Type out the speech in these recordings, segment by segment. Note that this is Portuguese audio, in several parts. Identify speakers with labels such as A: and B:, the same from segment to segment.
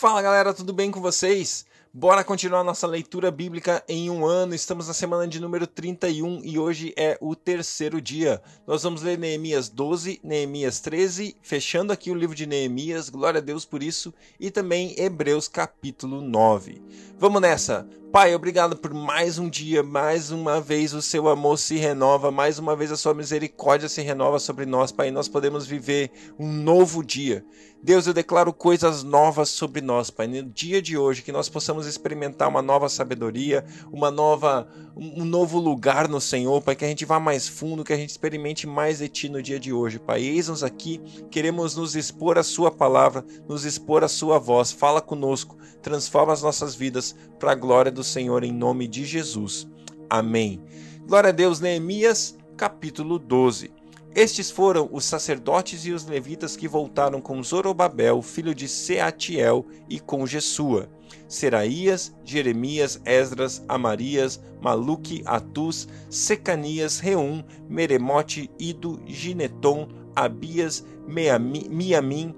A: Fala galera, tudo bem com vocês? Bora continuar nossa leitura bíblica em um ano. Estamos na semana de número 31 e hoje é o terceiro dia. Nós vamos ler Neemias 12, Neemias 13, fechando aqui o livro de Neemias, glória a Deus por isso, e também Hebreus capítulo 9. Vamos nessa! Pai, obrigado por mais um dia, mais uma vez o seu amor se renova, mais uma vez a sua misericórdia se renova sobre nós, Pai, e nós podemos viver um novo dia. Deus, eu declaro coisas novas sobre nós, Pai, no dia de hoje, que nós possamos experimentar uma nova sabedoria, uma nova, um novo lugar no Senhor, Pai, que a gente vá mais fundo, que a gente experimente mais de Ti no dia de hoje, Pai. Eis-nos aqui, queremos nos expor a Sua palavra, nos expor a Sua voz, fala conosco, transforma as nossas vidas para a glória do Senhor em nome de Jesus. Amém. Glória a Deus, Neemias, capítulo 12. Estes foram os sacerdotes e os levitas que voltaram com Zorobabel, filho de Seatiel, e com Jesua, Seraías, Jeremias, Esdras, Amarias, Maluque, Atus, Secanias, Reum, Meremote, Ido, Gineton, Abias, Miamim,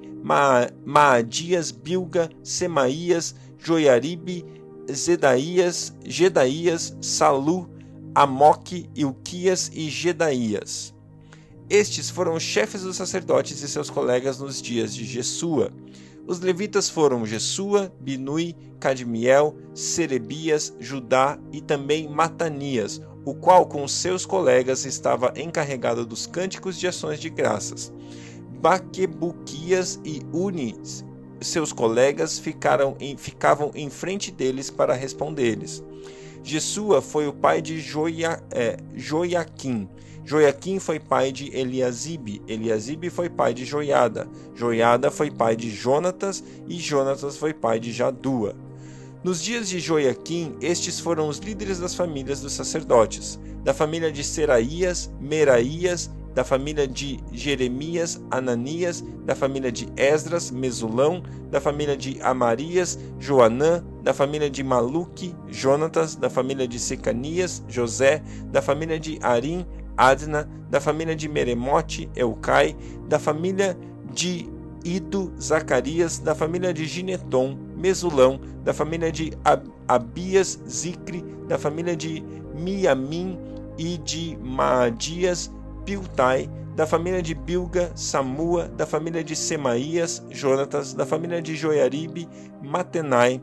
A: Maadias, Bilga, Semaías, Joiaribe, Zedaías, Gedaías, Salu, Amoque, Ilquias e Gedaías. Estes foram os chefes dos sacerdotes e seus colegas nos dias de Jesua. Os levitas foram Jesua, Binui, Cadmiel, Serebias, Judá e também Matanias, o qual com seus colegas estava encarregado dos cânticos de ações de graças. Baquebuquias e Unis seus colegas ficaram em, ficavam em frente deles para responder-lhes. Jesua foi o pai de Joia, é, Joiaquim. Joiaquim foi pai de Eliasibe. Eliasibe foi pai de Joiada. Joiada foi pai de Jonatas. E Jonatas foi pai de Jadua. Nos dias de Joiaquim, estes foram os líderes das famílias dos sacerdotes. Da família de Seraías, Meraías da família de Jeremias, Ananias, da família de Esdras, Mesulão, da família de Amarias, Joanã, da família de Maluque, Jonatas, da família de Secanias, José, da família de Arim, Adna, da família de Meremote, Eucai, da família de Ido, Zacarias, da família de Gineton, Mesulão, da família de Abias, Zicre, da família de Miamim e de Maadias, Piltai, da família de Bilga, Samua, da família de Semaías, Jonatas, da família de Joiaribe, Matenai,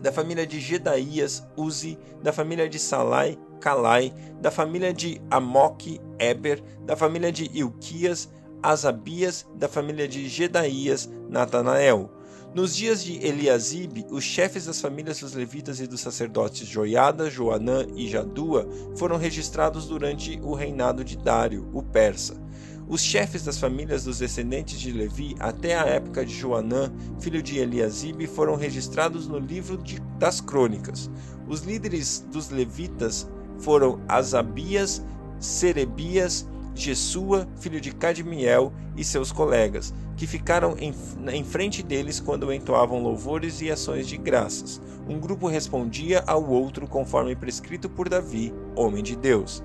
A: da família de Gedaías, Uzi, da família de Salai, Calai, da família de Amoque, Eber, da família de Ilquias, Asabias, da família de Gedaías, Natanael, nos dias de Eliasibe, os chefes das famílias dos levitas e dos sacerdotes Joiada, Joanã e Jadua foram registrados durante o reinado de Dário, o persa. Os chefes das famílias dos descendentes de Levi até a época de Joanã, filho de Eliasibe, foram registrados no livro de, das crônicas. Os líderes dos levitas foram Asabias, Serebias, Jesua, filho de Cadmiel, e seus colegas, que ficaram em, em frente deles quando entoavam louvores e ações de graças. Um grupo respondia ao outro conforme prescrito por Davi, homem de Deus.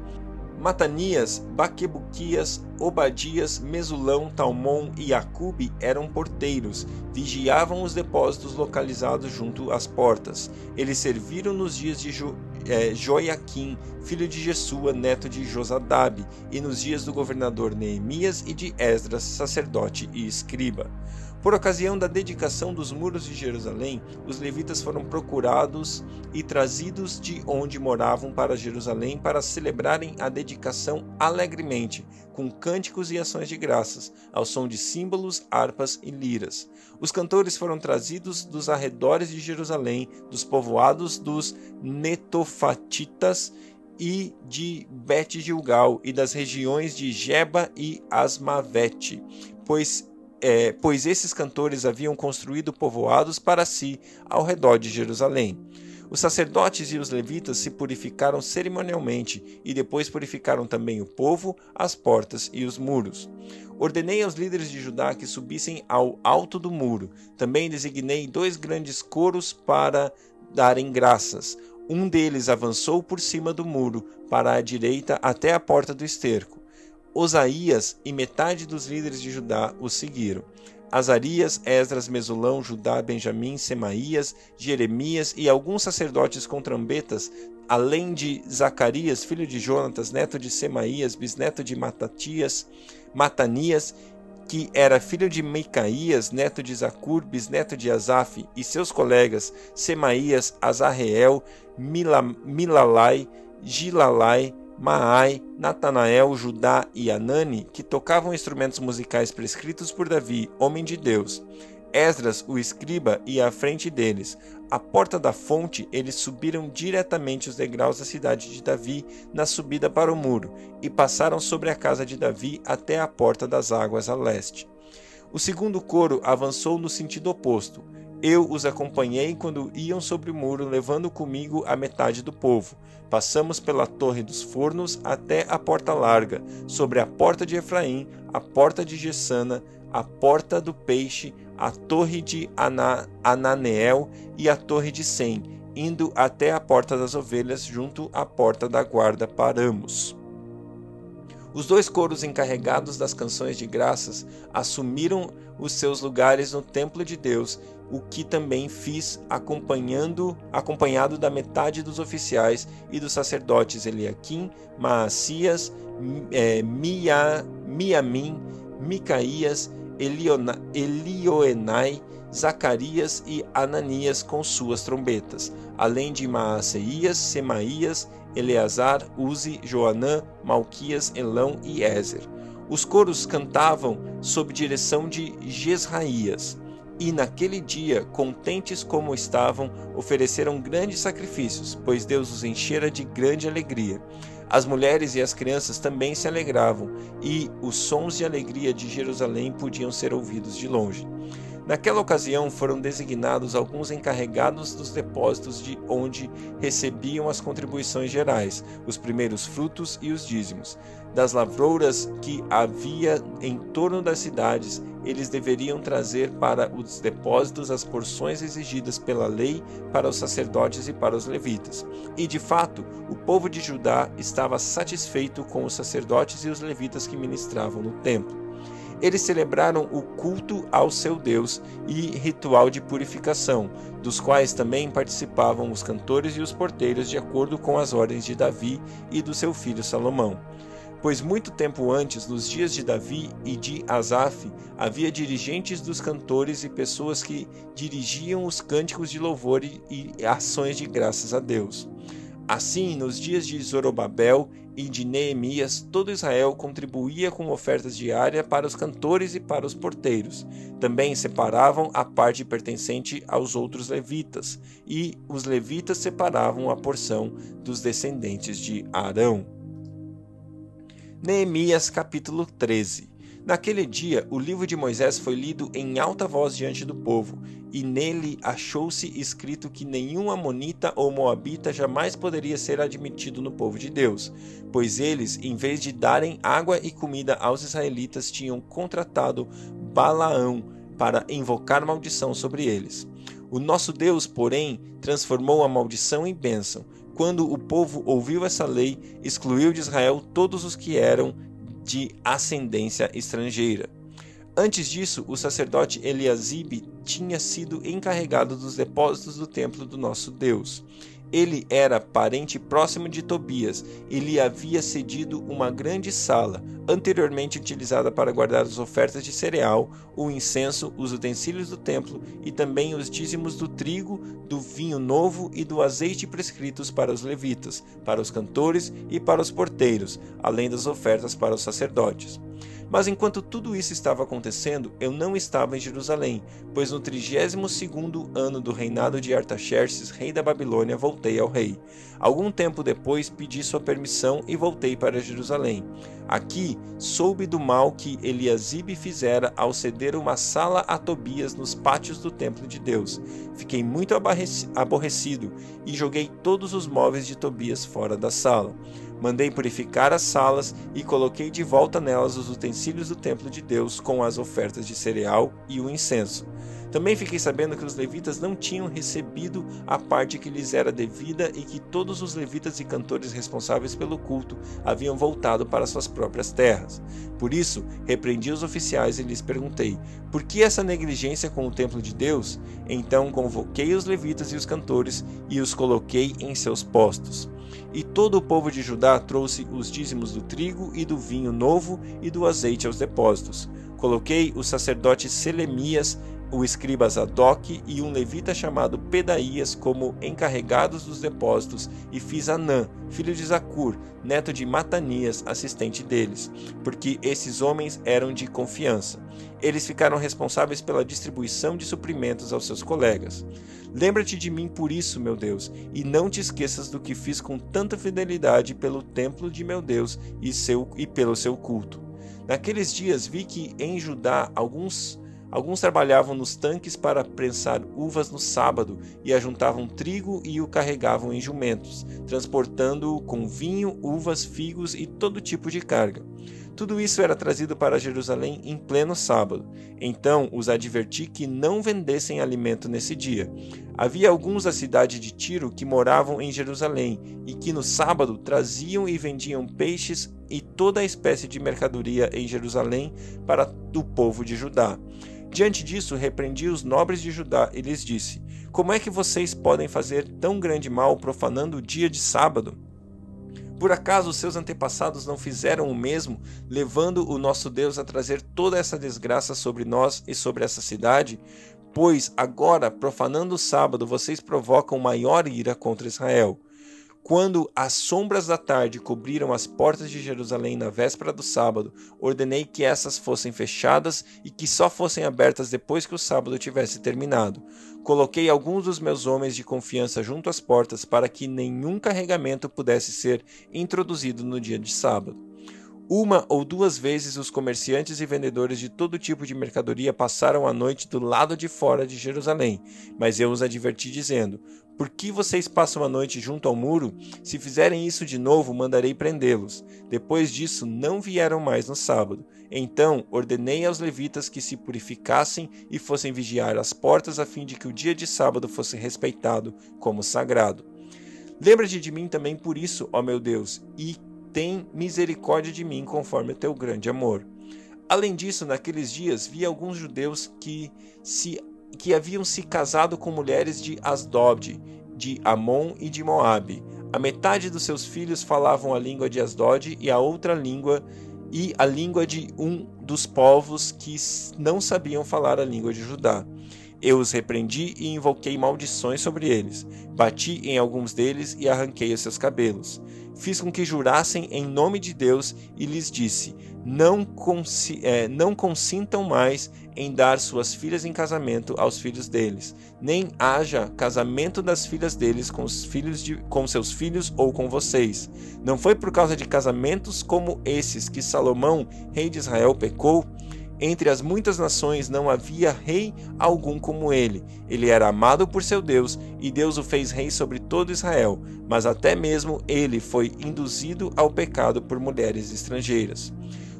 A: Matanias, Baquebuquias, Obadias, Mesulão, Talmon e Acube eram porteiros, vigiavam os depósitos localizados junto às portas. Eles serviram nos dias de é, Joiaquim, filho de Jesua, neto de Josadab, e nos dias do governador Neemias e de Esdras, sacerdote e escriba. Por ocasião da dedicação dos muros de Jerusalém, os levitas foram procurados e trazidos de onde moravam para Jerusalém para celebrarem a dedicação alegremente, com cânticos e ações de graças, ao som de símbolos, harpas e liras. Os cantores foram trazidos dos arredores de Jerusalém, dos povoados dos Netofatitas e de Bet-Gilgal e das regiões de Geba e Asmavete, pois é, pois esses cantores haviam construído povoados para si ao redor de Jerusalém. Os sacerdotes e os levitas se purificaram cerimonialmente e depois purificaram também o povo, as portas e os muros. Ordenei aos líderes de Judá que subissem ao alto do muro. Também designei dois grandes coros para darem graças. Um deles avançou por cima do muro, para a direita até a porta do esterco. Osaías e metade dos líderes de Judá o seguiram. Azarias, Esdras, Mesulão, Judá, Benjamim, Semaías, Jeremias e alguns sacerdotes com trombetas, além de Zacarias, filho de Jonatas, neto de Semaías, bisneto de Matatias, Matanias, que era filho de Micaías, neto de Zacur, bisneto de Asaf, e seus colegas Semaías, Azarreel, Milalai, Gilalai, Maai, Natanael, Judá e Anani, que tocavam instrumentos musicais prescritos por Davi, homem de Deus. Esdras, o escriba, ia à frente deles. À porta da fonte, eles subiram diretamente os degraus da cidade de Davi na subida para o muro, e passaram sobre a casa de Davi até a porta das águas a leste. O segundo coro avançou no sentido oposto. Eu os acompanhei quando iam sobre o muro, levando comigo a metade do povo. Passamos pela Torre dos Fornos até a Porta Larga, sobre a Porta de Efraim, a Porta de Gessana, a Porta do Peixe, a Torre de Ana Ananeel e a Torre de Sem, indo até a Porta das Ovelhas, junto à Porta da Guarda, paramos. Os dois coros encarregados das canções de graças assumiram os seus lugares no templo de Deus, o que também fiz acompanhando, acompanhado da metade dos oficiais e dos sacerdotes Eliakim, Maacias, é, Mia, Miamim, Micaías, Eliona, Elioenai, Zacarias e Ananias com suas trombetas, além de Maaseias, Semaías, Eleazar, Uzi, Joanã, Malquias, Elão e Ezer. Os coros cantavam sob direção de Jezraías. E naquele dia, contentes como estavam, ofereceram grandes sacrifícios, pois Deus os enchera de grande alegria. As mulheres e as crianças também se alegravam, e os sons de alegria de Jerusalém podiam ser ouvidos de longe. Naquela ocasião foram designados alguns encarregados dos depósitos de onde recebiam as contribuições gerais, os primeiros frutos e os dízimos. Das lavouras que havia em torno das cidades, eles deveriam trazer para os depósitos as porções exigidas pela lei para os sacerdotes e para os levitas. E de fato, o povo de Judá estava satisfeito com os sacerdotes e os levitas que ministravam no templo eles celebraram o culto ao seu Deus e ritual de purificação, dos quais também participavam os cantores e os porteiros, de acordo com as ordens de Davi e do seu filho Salomão. Pois muito tempo antes, nos dias de Davi e de Asaf, havia dirigentes dos cantores e pessoas que dirigiam os cânticos de louvor e ações de graças a Deus. Assim, nos dias de Zorobabel e de Neemias, todo Israel contribuía com ofertas diárias para os cantores e para os porteiros. Também separavam a parte pertencente aos outros levitas, e os levitas separavam a porção dos descendentes de Arão. Neemias capítulo 13 Naquele dia, o livro de Moisés foi lido em alta voz diante do povo, e nele achou-se escrito que nenhum amonita ou moabita jamais poderia ser admitido no povo de Deus, pois eles, em vez de darem água e comida aos israelitas, tinham contratado Balaão para invocar maldição sobre eles. O nosso Deus, porém, transformou a maldição em bênção. Quando o povo ouviu essa lei, excluiu de Israel todos os que eram de ascendência estrangeira. Antes disso, o sacerdote Eliasibe tinha sido encarregado dos depósitos do templo do nosso Deus. Ele era parente próximo de Tobias e lhe havia cedido uma grande sala, anteriormente utilizada para guardar as ofertas de cereal, o incenso, os utensílios do templo e também os dízimos do trigo, do vinho novo e do azeite prescritos para os levitas, para os cantores e para os porteiros, além das ofertas para os sacerdotes. Mas enquanto tudo isso estava acontecendo, eu não estava em Jerusalém, pois no trigésimo segundo ano do reinado de Artaxerxes, rei da Babilônia, voltei ao rei. Algum tempo depois pedi sua permissão e voltei para Jerusalém. Aqui soube do mal que Eliasibe fizera ao ceder uma sala a Tobias nos pátios do templo de Deus. Fiquei muito aborrecido e joguei todos os móveis de Tobias fora da sala. Mandei purificar as salas e coloquei de volta nelas os utensílios do templo de Deus com as ofertas de cereal e o incenso. Também fiquei sabendo que os levitas não tinham recebido a parte que lhes era devida e que todos os levitas e cantores responsáveis pelo culto haviam voltado para suas próprias terras. Por isso, repreendi os oficiais e lhes perguntei: por que essa negligência com o templo de Deus? Então convoquei os levitas e os cantores e os coloquei em seus postos. E todo o povo de Judá trouxe os dízimos do trigo e do vinho novo e do azeite aos depósitos. Coloquei o sacerdote Selemias o escriba Zadok e um levita chamado Pedaías como encarregados dos depósitos, e fiz Anã, filho de Zacur, neto de Matanias, assistente deles, porque esses homens eram de confiança. Eles ficaram responsáveis pela distribuição de suprimentos aos seus colegas. Lembra-te de mim por isso, meu Deus, e não te esqueças do que fiz com tanta fidelidade pelo templo de meu Deus e, seu, e pelo seu culto. Naqueles dias vi que em Judá alguns Alguns trabalhavam nos tanques para prensar uvas no sábado e ajuntavam trigo e o carregavam em jumentos, transportando-o com vinho, uvas, figos e todo tipo de carga. Tudo isso era trazido para Jerusalém em pleno sábado. Então os adverti que não vendessem alimento nesse dia. Havia alguns da cidade de Tiro que moravam em Jerusalém e que no sábado traziam e vendiam peixes e toda a espécie de mercadoria em Jerusalém para o povo de Judá. Diante disso, repreendi os nobres de Judá e lhes disse: Como é que vocês podem fazer tão grande mal profanando o dia de sábado? Por acaso seus antepassados não fizeram o mesmo, levando o nosso Deus a trazer toda essa desgraça sobre nós e sobre essa cidade? Pois agora, profanando o sábado, vocês provocam maior ira contra Israel. Quando as sombras da tarde cobriram as portas de Jerusalém na véspera do sábado, ordenei que essas fossem fechadas e que só fossem abertas depois que o sábado tivesse terminado. Coloquei alguns dos meus homens de confiança junto às portas para que nenhum carregamento pudesse ser introduzido no dia de sábado. Uma ou duas vezes os comerciantes e vendedores de todo tipo de mercadoria passaram a noite do lado de fora de Jerusalém, mas eu os adverti dizendo: por que vocês passam a noite junto ao muro? Se fizerem isso de novo, mandarei prendê-los. Depois disso, não vieram mais no sábado. Então ordenei aos levitas que se purificassem e fossem vigiar as portas, a fim de que o dia de sábado fosse respeitado como sagrado. Lembra-te de mim também por isso, ó meu Deus, e tem misericórdia de mim conforme o teu grande amor. Além disso, naqueles dias vi alguns judeus que se que haviam se casado com mulheres de Asdod, de Amon e de Moabe. A metade dos seus filhos falavam a língua de Asdod e a outra língua e a língua de um dos povos que não sabiam falar a língua de Judá. Eu os repreendi e invoquei maldições sobre eles. Bati em alguns deles e arranquei os seus cabelos. Fiz com que jurassem em nome de Deus e lhes disse: Não, consi é, não consintam mais em dar suas filhas em casamento aos filhos deles, nem haja casamento das filhas deles com, os filhos de, com seus filhos ou com vocês. Não foi por causa de casamentos como esses que Salomão, rei de Israel, pecou? Entre as muitas nações não havia rei algum como ele. Ele era amado por seu Deus e Deus o fez rei sobre todo Israel, mas até mesmo ele foi induzido ao pecado por mulheres estrangeiras.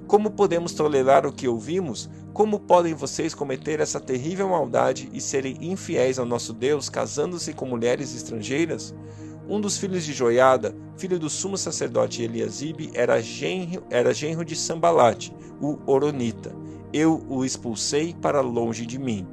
A: Como podemos tolerar o que ouvimos? Como podem vocês cometer essa terrível maldade e serem infiéis ao nosso Deus, casando-se com mulheres estrangeiras? Um dos filhos de Joiada, filho do sumo sacerdote Eliasibe, era genro, era genro de Sambalate, o Oronita eu o expulsei para longe de mim.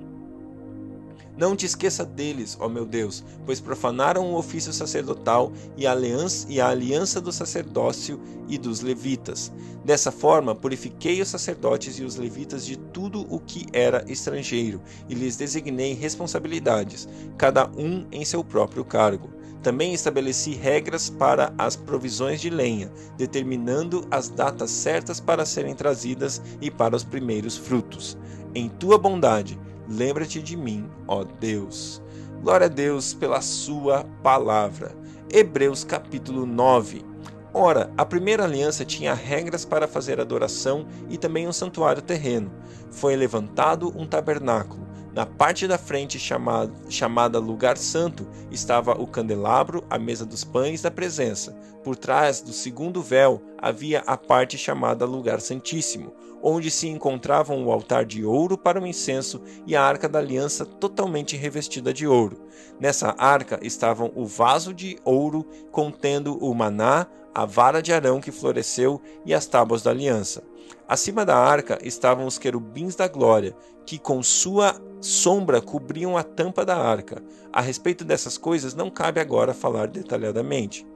A: Não te esqueça deles, ó meu Deus, pois profanaram o ofício sacerdotal e a aliança, e a aliança do sacerdócio e dos levitas. Dessa forma, purifiquei os sacerdotes e os levitas de tudo o que era estrangeiro, e lhes designei responsabilidades, cada um em seu próprio cargo. Também estabeleci regras para as provisões de lenha, determinando as datas certas para serem trazidas e para os primeiros frutos. Em tua bondade, lembra-te de mim, ó Deus. Glória a Deus pela sua palavra. Hebreus capítulo 9. Ora, a primeira aliança tinha regras para fazer adoração e também um santuário terreno. Foi levantado um tabernáculo Na parte da frente, chamada, chamada Lugar Santo, estava o candelabro, a mesa dos pães da presença. Por trás do segundo véu havia a parte chamada Lugar Santíssimo, onde se encontravam o altar de ouro para o incenso e a arca da aliança totalmente revestida de ouro. Nessa arca estavam o vaso de ouro contendo o maná, a vara de Arão que floresceu e as tábuas da aliança. Acima da arca estavam os querubins da glória, que com sua sombra cobriam a tampa da arca. A respeito dessas coisas não cabe agora falar detalhadamente.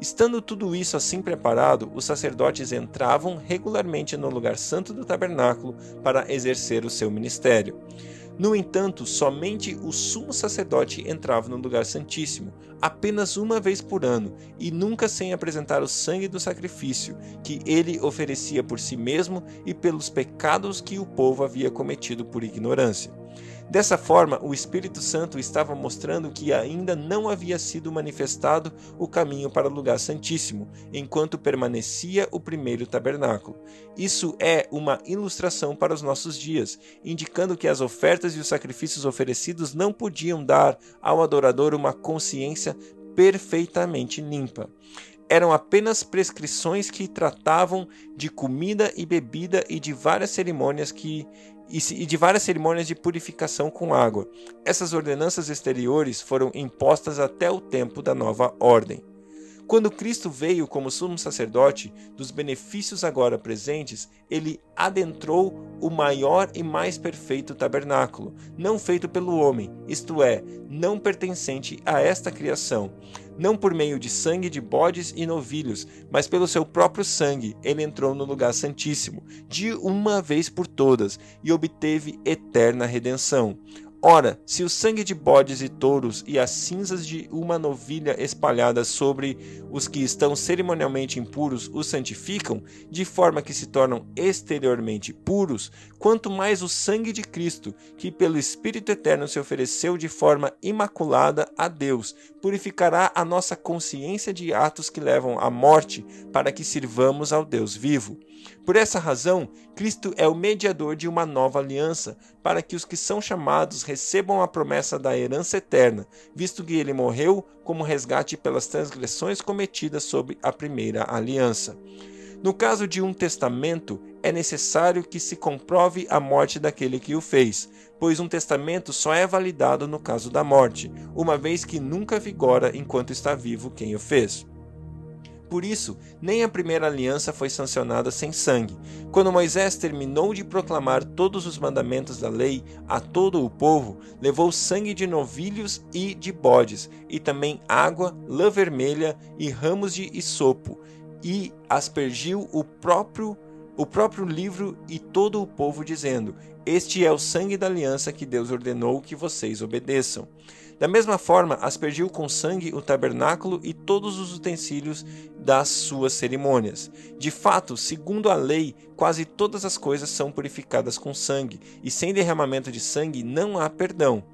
A: Estando tudo isso assim preparado, os sacerdotes entravam regularmente no lugar santo do tabernáculo para exercer o seu ministério. No entanto, somente o sumo sacerdote entrava no lugar santíssimo, apenas uma vez por ano, e nunca sem apresentar o sangue do sacrifício, que ele oferecia por si mesmo e pelos pecados que o povo havia cometido por ignorância. Dessa forma, o Espírito Santo estava mostrando que ainda não havia sido manifestado o caminho para o lugar santíssimo, enquanto permanecia o primeiro tabernáculo. Isso é uma ilustração para os nossos dias, indicando que as ofertas e os sacrifícios oferecidos não podiam dar ao adorador uma consciência perfeitamente limpa eram apenas prescrições que tratavam de comida e bebida e de várias cerimônias que e de várias cerimônias de purificação com água. Essas ordenanças exteriores foram impostas até o tempo da nova ordem. Quando Cristo veio como sumo sacerdote dos benefícios agora presentes, ele adentrou o maior e mais perfeito tabernáculo, não feito pelo homem, isto é, não pertencente a esta criação. Não por meio de sangue de bodes e novilhos, mas pelo seu próprio sangue, ele entrou no lugar santíssimo, de uma vez por todas, e obteve eterna redenção. Ora, se o sangue de bodes e touros e as cinzas de uma novilha espalhadas sobre os que estão cerimonialmente impuros os santificam, de forma que se tornam exteriormente puros, quanto mais o sangue de Cristo, que pelo Espírito Eterno se ofereceu de forma imaculada a Deus, purificará a nossa consciência de atos que levam à morte, para que sirvamos ao Deus vivo. Por essa razão, Cristo é o mediador de uma nova aliança, para que os que são chamados recebam a promessa da herança eterna, visto que ele morreu como resgate pelas transgressões cometidas sob a primeira aliança. No caso de um testamento, é necessário que se comprove a morte daquele que o fez, pois um testamento só é validado no caso da morte, uma vez que nunca vigora enquanto está vivo quem o fez. Por isso, nem a primeira aliança foi sancionada sem sangue. Quando Moisés terminou de proclamar todos os mandamentos da lei a todo o povo, levou sangue de novilhos e de bodes, e também água, lã vermelha e ramos de isopo, e aspergiu o próprio o próprio livro e todo o povo, dizendo: Este é o sangue da aliança que Deus ordenou que vocês obedeçam. Da mesma forma, aspergiu com sangue o tabernáculo e todos os utensílios das suas cerimônias. De fato, segundo a lei, quase todas as coisas são purificadas com sangue, e sem derramamento de sangue não há perdão.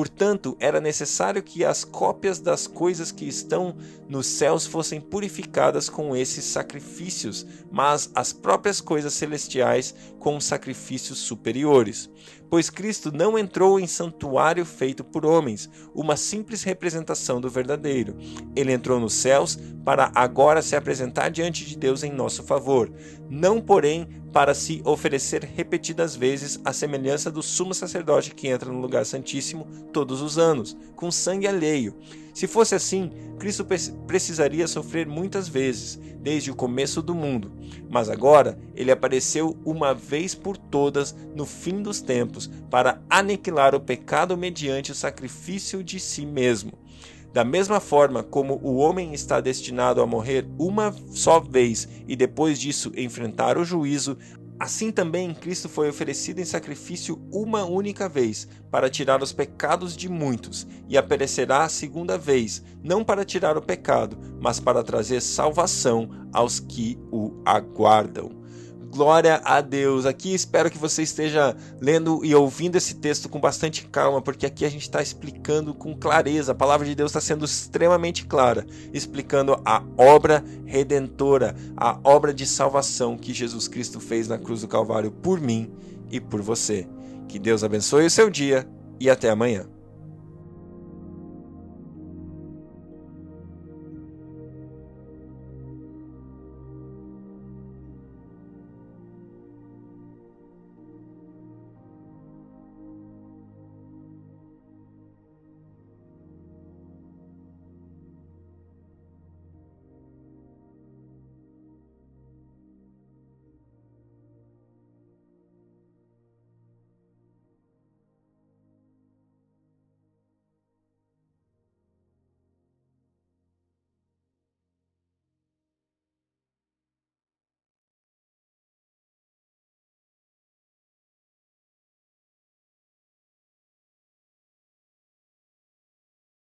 A: Portanto, era necessário que as cópias das coisas que estão nos céus fossem purificadas com esses sacrifícios, mas as próprias coisas celestiais com sacrifícios superiores. Pois Cristo não entrou em santuário feito por homens, uma simples representação do verdadeiro. Ele entrou nos céus para agora se apresentar diante de Deus em nosso favor, não, porém, para se oferecer repetidas vezes à semelhança do sumo sacerdote que entra no lugar santíssimo todos os anos, com sangue alheio. Se fosse assim, Cristo precisaria sofrer muitas vezes, desde o começo do mundo. Mas agora ele apareceu uma vez por todas no fim dos tempos para aniquilar o pecado mediante o sacrifício de si mesmo. Da mesma forma como o homem está destinado a morrer uma só vez e depois disso enfrentar o juízo, Assim também Cristo foi oferecido em sacrifício uma única vez, para tirar os pecados de muitos, e aparecerá a segunda vez, não para tirar o pecado, mas para trazer salvação aos que o aguardam. Glória a Deus. Aqui espero que você esteja lendo e ouvindo esse texto com bastante calma, porque aqui a gente está explicando com clareza. A palavra de Deus está sendo extremamente clara, explicando a obra redentora, a obra de salvação que Jesus Cristo fez na cruz do Calvário por mim e por você. Que Deus abençoe o seu dia e até amanhã.